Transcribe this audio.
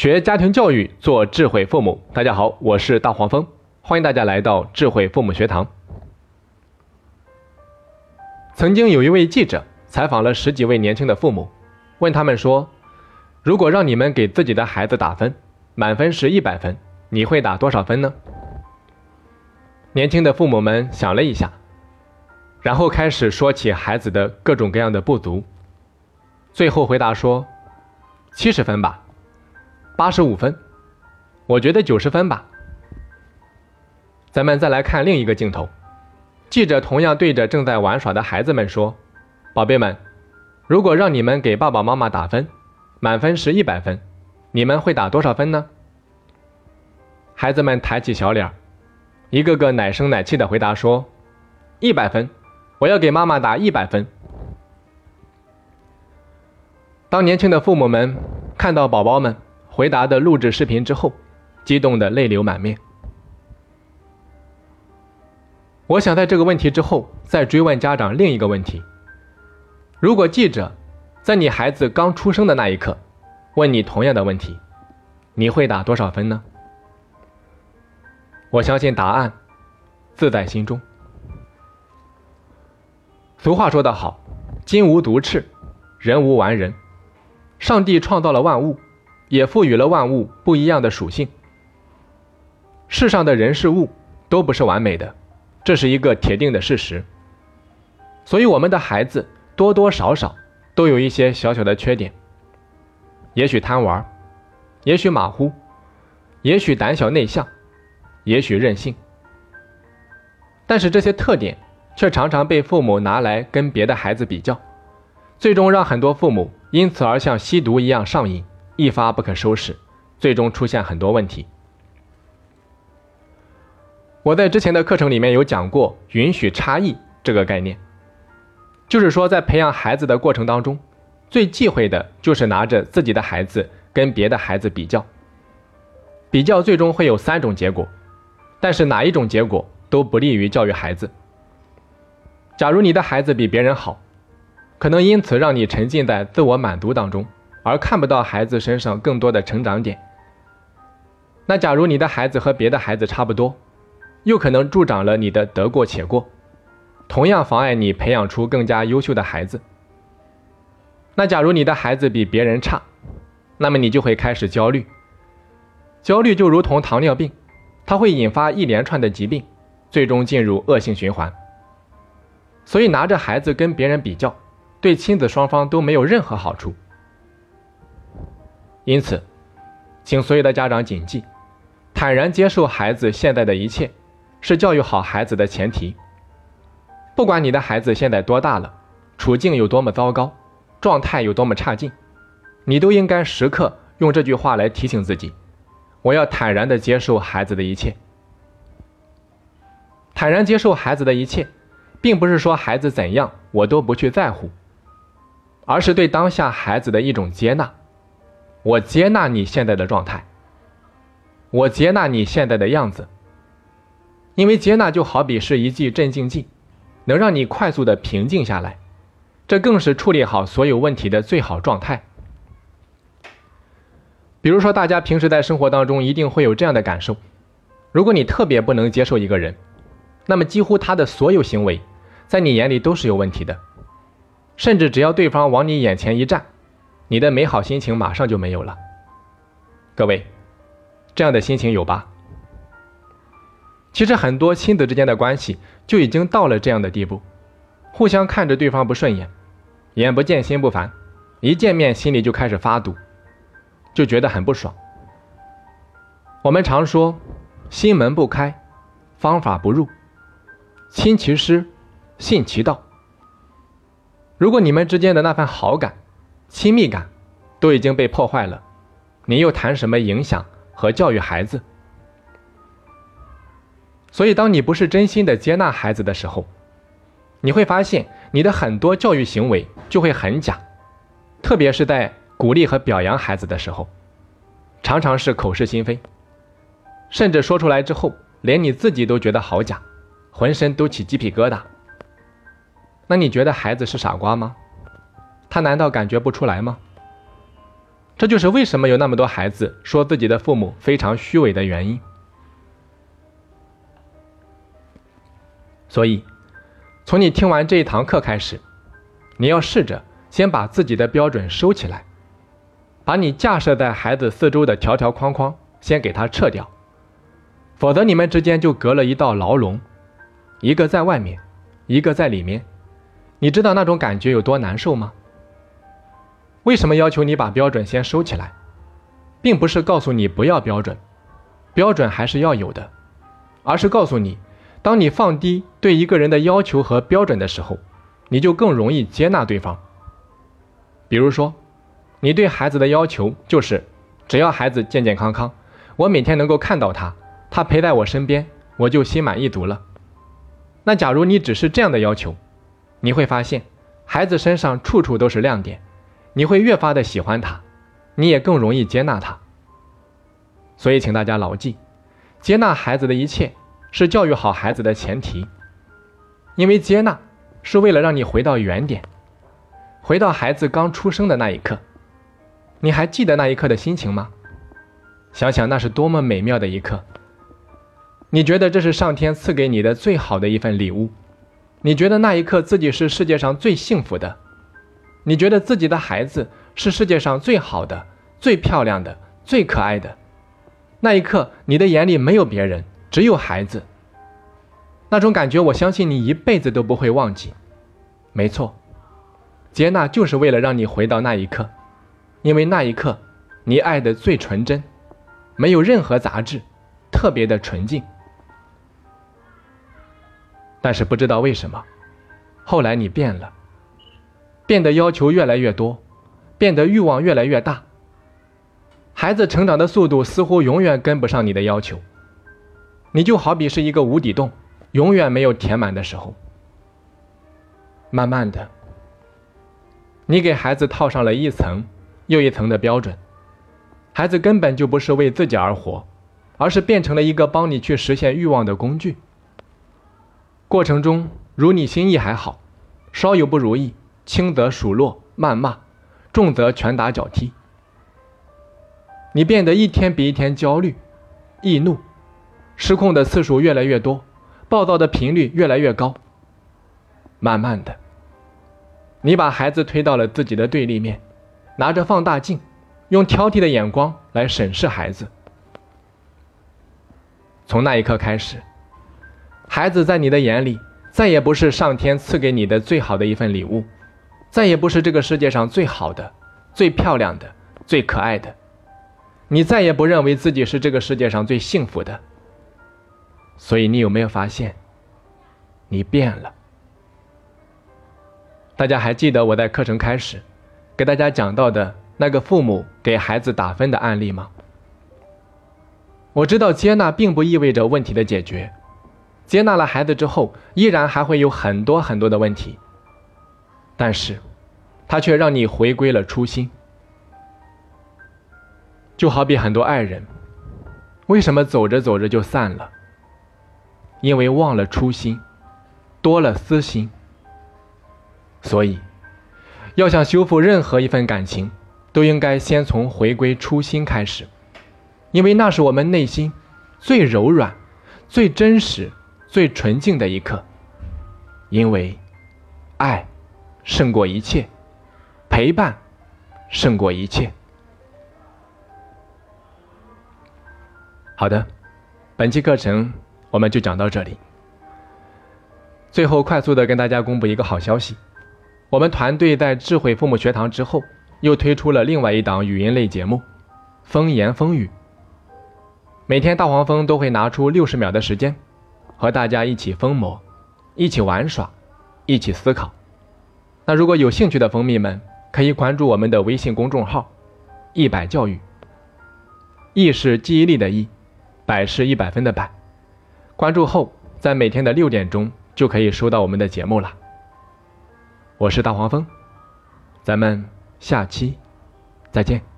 学家庭教育，做智慧父母。大家好，我是大黄蜂，欢迎大家来到智慧父母学堂。曾经有一位记者采访了十几位年轻的父母，问他们说：“如果让你们给自己的孩子打分，满分是一百分，你会打多少分呢？”年轻的父母们想了一下，然后开始说起孩子的各种各样的不足，最后回答说：“七十分吧。”八十五分，我觉得九十分吧。咱们再来看另一个镜头，记者同样对着正在玩耍的孩子们说：“宝贝们，如果让你们给爸爸妈妈打分，满分是一百分，你们会打多少分呢？”孩子们抬起小脸，一个个奶声奶气的回答说：“一百分，我要给妈妈打一百分。”当年轻的父母们看到宝宝们。回答的录制视频之后，激动的泪流满面。我想在这个问题之后再追问家长另一个问题：如果记者在你孩子刚出生的那一刻问你同样的问题，你会打多少分呢？我相信答案自在心中。俗话说得好：“金无独翅，人无完人。”上帝创造了万物。也赋予了万物不一样的属性。世上的人事物都不是完美的，这是一个铁定的事实。所以，我们的孩子多多少少都有一些小小的缺点，也许贪玩，也许马虎，也许胆小内向，也许任性。但是这些特点却常常被父母拿来跟别的孩子比较，最终让很多父母因此而像吸毒一样上瘾。一发不可收拾，最终出现很多问题。我在之前的课程里面有讲过“允许差异”这个概念，就是说在培养孩子的过程当中，最忌讳的就是拿着自己的孩子跟别的孩子比较。比较最终会有三种结果，但是哪一种结果都不利于教育孩子。假如你的孩子比别人好，可能因此让你沉浸在自我满足当中。而看不到孩子身上更多的成长点。那假如你的孩子和别的孩子差不多，又可能助长了你的得过且过，同样妨碍你培养出更加优秀的孩子。那假如你的孩子比别人差，那么你就会开始焦虑。焦虑就如同糖尿病，它会引发一连串的疾病，最终进入恶性循环。所以拿着孩子跟别人比较，对亲子双方都没有任何好处。因此，请所有的家长谨记：坦然接受孩子现在的一切，是教育好孩子的前提。不管你的孩子现在多大了，处境有多么糟糕，状态有多么差劲，你都应该时刻用这句话来提醒自己：我要坦然地接受孩子的一切。坦然接受孩子的一切，并不是说孩子怎样我都不去在乎，而是对当下孩子的一种接纳。我接纳你现在的状态，我接纳你现在的样子，因为接纳就好比是一剂镇静剂，能让你快速的平静下来，这更是处理好所有问题的最好状态。比如说，大家平时在生活当中一定会有这样的感受：如果你特别不能接受一个人，那么几乎他的所有行为，在你眼里都是有问题的，甚至只要对方往你眼前一站。你的美好心情马上就没有了。各位，这样的心情有吧？其实很多亲子之间的关系就已经到了这样的地步，互相看着对方不顺眼，眼不见心不烦，一见面心里就开始发堵，就觉得很不爽。我们常说，心门不开，方法不入，亲其师，信其道。如果你们之间的那份好感，亲密感都已经被破坏了，你又谈什么影响和教育孩子？所以，当你不是真心的接纳孩子的时候，你会发现你的很多教育行为就会很假，特别是在鼓励和表扬孩子的时候，常常是口是心非，甚至说出来之后，连你自己都觉得好假，浑身都起鸡皮疙瘩。那你觉得孩子是傻瓜吗？他难道感觉不出来吗？这就是为什么有那么多孩子说自己的父母非常虚伪的原因。所以，从你听完这一堂课开始，你要试着先把自己的标准收起来，把你架设在孩子四周的条条框框先给他撤掉，否则你们之间就隔了一道牢笼，一个在外面，一个在里面。你知道那种感觉有多难受吗？为什么要求你把标准先收起来，并不是告诉你不要标准，标准还是要有的，而是告诉你。当你放低对一个人的要求和标准的时候，你就更容易接纳对方。比如说，你对孩子的要求就是，只要孩子健健康康，我每天能够看到他，他陪在我身边，我就心满意足了。那假如你只是这样的要求，你会发现，孩子身上处处都是亮点，你会越发的喜欢他，你也更容易接纳他。所以，请大家牢记，接纳孩子的一切。是教育好孩子的前提，因为接纳是为了让你回到原点，回到孩子刚出生的那一刻。你还记得那一刻的心情吗？想想那是多么美妙的一刻。你觉得这是上天赐给你的最好的一份礼物？你觉得那一刻自己是世界上最幸福的？你觉得自己的孩子是世界上最好的、最漂亮的、最可爱的？那一刻，你的眼里没有别人。只有孩子，那种感觉，我相信你一辈子都不会忘记。没错，接纳就是为了让你回到那一刻，因为那一刻你爱的最纯真，没有任何杂质，特别的纯净。但是不知道为什么，后来你变了，变得要求越来越多，变得欲望越来越大。孩子成长的速度似乎永远跟不上你的要求。你就好比是一个无底洞，永远没有填满的时候。慢慢的，你给孩子套上了一层又一层的标准，孩子根本就不是为自己而活，而是变成了一个帮你去实现欲望的工具。过程中，如你心意还好，稍有不如意，轻则数落、谩骂，重则拳打脚踢。你变得一天比一天焦虑、易怒。失控的次数越来越多，暴躁的频率越来越高。慢慢的，你把孩子推到了自己的对立面，拿着放大镜，用挑剔的眼光来审视孩子。从那一刻开始，孩子在你的眼里再也不是上天赐给你的最好的一份礼物，再也不是这个世界上最好的、最漂亮的、最可爱的。你再也不认为自己是这个世界上最幸福的。所以你有没有发现，你变了？大家还记得我在课程开始给大家讲到的那个父母给孩子打分的案例吗？我知道接纳并不意味着问题的解决，接纳了孩子之后，依然还会有很多很多的问题，但是，他却让你回归了初心。就好比很多爱人，为什么走着走着就散了？因为忘了初心，多了私心，所以要想修复任何一份感情，都应该先从回归初心开始，因为那是我们内心最柔软、最真实、最纯净的一刻。因为爱胜过一切，陪伴胜过一切。好的，本期课程。我们就讲到这里。最后，快速的跟大家公布一个好消息：我们团队在智慧父母学堂之后，又推出了另外一档语音类节目《风言风语》。每天大黄蜂都会拿出六十秒的时间，和大家一起疯魔，一起玩耍，一起思考。那如果有兴趣的蜂蜜们，可以关注我们的微信公众号“一百教育”。意是记忆力的意，百是一百分的百。关注后，在每天的六点钟就可以收到我们的节目了。我是大黄蜂，咱们下期再见。